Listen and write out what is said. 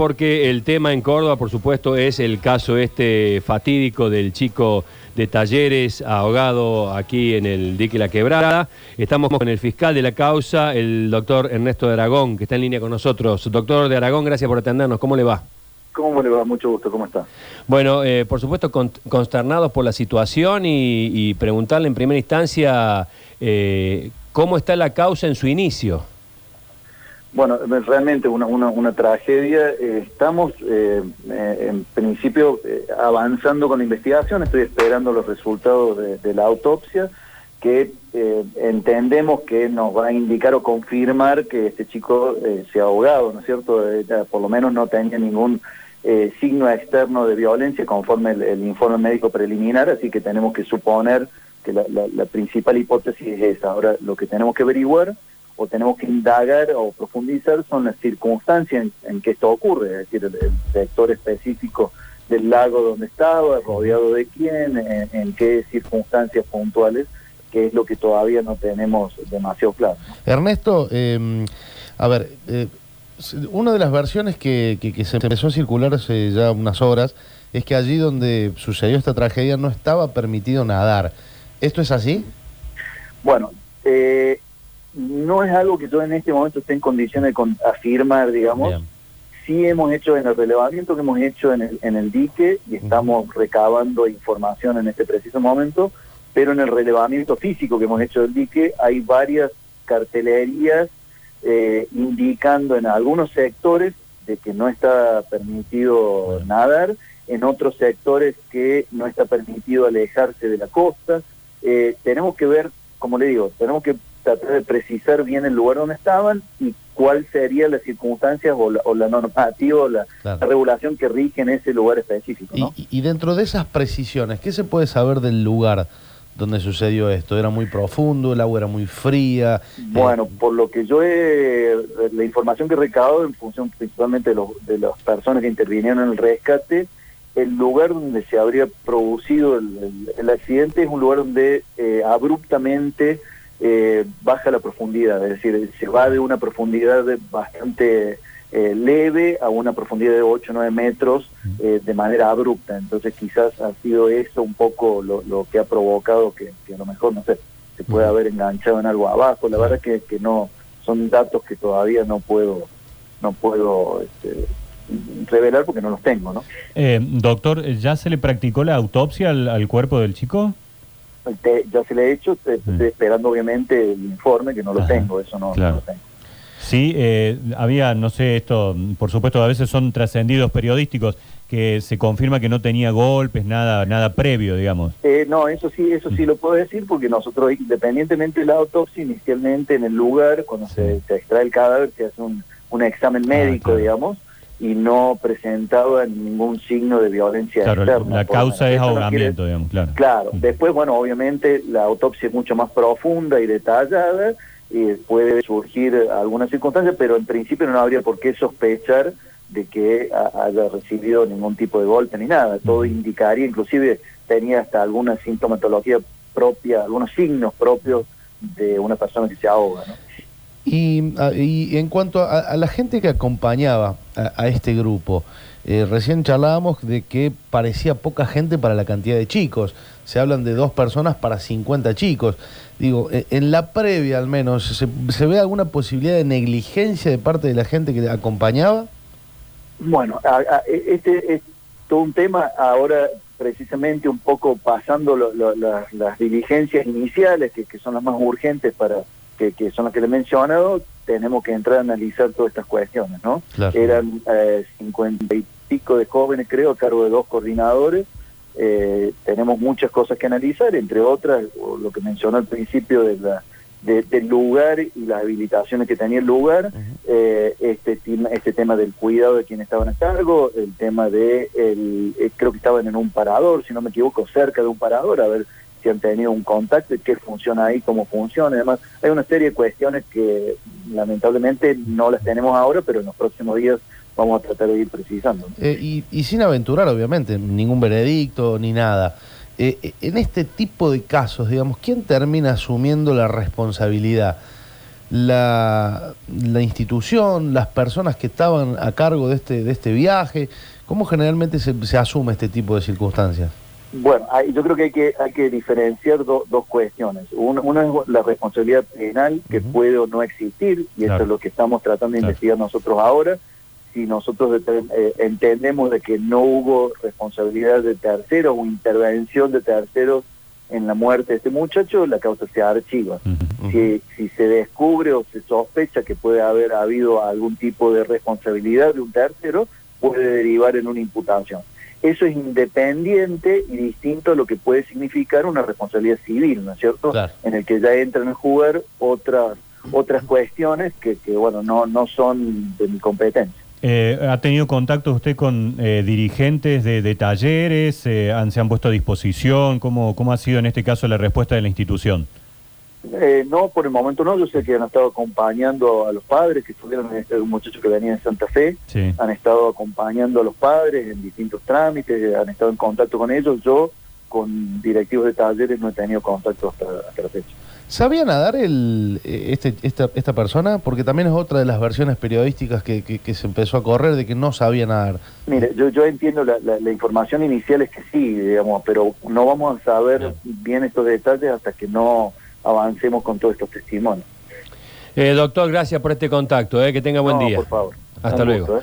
porque el tema en Córdoba, por supuesto, es el caso este fatídico del chico de talleres ahogado aquí en el dique La Quebrada. Estamos con el fiscal de la causa, el doctor Ernesto de Aragón, que está en línea con nosotros. Doctor de Aragón, gracias por atendernos. ¿Cómo le va? ¿Cómo le va? Mucho gusto, ¿cómo está? Bueno, eh, por supuesto, con- consternados por la situación y, y preguntarle en primera instancia eh, cómo está la causa en su inicio. Bueno, realmente una, una, tragedia. Eh, estamos, eh, eh, en principio, avanzando con la investigación. Estoy esperando los resultados de, la autopsia, que entendemos que nos va a indicar o confirmar que este chico se ha ahogado, ¿no es cierto? Por lo menos no tenía ningún signo externo de violencia conforme el, el informe médico preliminar, así que tenemos que suponer que la, la- la principal hipótesis es esa. Ahora, lo que tenemos que averiguar o tenemos que indagar o profundizar son las circunstancias en, en que esto ocurre, es decir, el, el sector específico del lago donde estaba, rodeado de quién, en, en qué circunstancias puntuales, que es lo que todavía no tenemos demasiado claro. Ernesto, eh, a ver, eh, una de las versiones que, que- que se empezó a circular hace ya unas horas es que allí donde sucedió esta tragedia no estaba permitido nadar. ¿Esto es así? Bueno, eh, no es algo que yo en este momento esté en condiciones de con- afirmar, digamos. Bien. Sí hemos hecho en el relevamiento que hemos hecho en el, en el dique y estamos recabando información en este preciso momento, pero en el relevamiento físico que hemos hecho del dique hay varias cartelerías eh, indicando en algunos sectores de que no está permitido Bueno. nadar, en otros sectores que no está permitido alejarse de la costa. Eh, tenemos que ver, como le digo, tenemos que tratar de precisar bien el lugar donde estaban y cuál sería las circunstancias o la, o la normativa o la, Claro. la regulación que rige en ese lugar específico. Y, ¿no? y- y dentro de esas precisiones, ¿qué se puede saber del lugar donde sucedió esto? ¿Era muy profundo? ¿El agua era muy fría? Bueno, por lo que yo he, la información que he recabado en función principalmente de, los, de las personas que intervinieron en el rescate, el lugar donde se habría producido el, el- el accidente es un lugar donde eh, abruptamente eh, baja la profundidad, es decir, se va de una profundidad de- bastante eh, leve a una profundidad de 8 o 9 metros eh, de manera abrupta. Entonces quizás ha sido eso un poco lo, lo que ha provocado que, que a lo mejor, no sé, se puede Ujú. haber enganchado en algo abajo. La verdad que, que no, son datos que todavía no puedo, no puedo este, revelar porque no los tengo, ¿no? Eh, doctor, ¿ya se le practicó la autopsia al, al cuerpo del chico? Te- ya se le he hecho, te- estoy esperando obviamente el informe, que no lo Ajá, tengo, eso no, claro. no lo tengo. Sí, eh, había, no sé, esto, por supuesto, a veces son trascendidos periodísticos, que se confirma que no tenía golpes, nada, nada previo, digamos. Eh, no, eso sí, eso sí lo puedo decir porque nosotros, independientemente de la autopsia, inicialmente en el lugar, cuando se, Sí. se extrae el cadáver, se hace un, un examen médico, claro. digamos, y no presentaba ningún signo de violencia Claro, externa. la causa es Eso no quiere- ahogamiento, digamos, claro. Claro, Mm. después, bueno, obviamente la autopsia es mucho más profunda y detallada y puede surgir alguna circunstancia, pero en principio no habría por qué sospechar de que ha- haya recibido ningún tipo de golpe ni nada. Todo Ujú. indicaría, inclusive tenía hasta alguna sintomatología propia, algunos signos propios de una persona que se ahoga. ¿no? Y, a- y en cuanto a, a la gente que acompañaba a, este grupo, eh, recién charlábamos de que parecía poca gente para la cantidad de chicos. Se hablan de dos personas para 50 chicos. Digo, eh, en la previa al menos, ¿se, se ve alguna posibilidad de negligencia de parte de la gente que acompañaba? Bueno, a- a- este es todo un tema ahora precisamente un poco pasando lo- lo- la- las diligencias iniciales, que son las más urgentes para que, que son las que le he mencionado, tenemos que entrar a analizar todas estas cuestiones, ¿no? Claro. Eran eh, cincuenta y pico de jóvenes, creo, a cargo de dos coordinadores. Eh, tenemos muchas cosas que analizar, entre otras, lo que mencionó al principio de la, de- del lugar y las habilitaciones que tenía el lugar, eh, este, tema, este tema del cuidado de quienes estaban a cargo, el tema de, el, eh, creo que estaban en un parador, si no me equivoco, cerca de un parador, a ver si han tenido un contacto y qué funciona ahí, cómo funciona. Además, hay una serie de cuestiones que lamentablemente no las tenemos ahora, pero en los próximos días vamos a tratar de ir precisando. Eh, y, y sin aventurar, obviamente, ningún veredicto ni nada. Eh, eh, en este tipo de casos, digamos, ¿quién termina asumiendo la responsabilidad? la, la institución, las personas que estaban a cargo de este, de este viaje? ¿Cómo generalmente se, se asume este tipo de circunstancias? Bueno, hay- yo creo que hay que, hay que diferenciar do- dos cuestiones. Una, una es la responsabilidad penal, que puede o no existir, y Claro. eso es lo que estamos tratando de Claro. investigar nosotros ahora. Si nosotros eh, entendemos de que no hubo responsabilidad de terceros o intervención de terceros en la muerte de este muchacho, la causa se archiva. Si, si se descubre o se sospecha que puede haber habido algún tipo de responsabilidad de un tercero, puede derivar en una imputación. Eso es independiente y distinto a lo que puede significar una responsabilidad civil, ¿no es cierto? Claro. En el que ya entran a jugar otras otras cuestiones que, que bueno, no, no son de mi competencia. Eh, ¿Ha tenido contacto usted con eh, dirigentes de, de talleres? Eh, han, ¿Se han puesto a disposición? ¿Cómo, ¿Cómo ha sido en este caso la respuesta de la institución? Eh, no, por el momento no. Yo sé que han estado acompañando a los padres, que estuvieron, este, un muchacho que venía de Santa Fe, Sí. han estado acompañando a los padres en distintos trámites, han estado en contacto con ellos. Yo, con directivos de talleres, no he tenido contacto hasta, hasta la fecha. ¿Sabía nadar el, eh, este, esta, esta persona? Porque también es otra de las versiones periodísticas que, que- que se empezó a correr de que no sabía nadar. Mire, yo, yo entiendo la, la- la información inicial es que sí, digamos, pero no vamos a saber bien estos detalles hasta que no avancemos con todos estos testimonios. Eh, doctor, gracias por este contacto. eh, que tenga buen No, día. por favor. Hasta Un luego. gusto, ¿eh?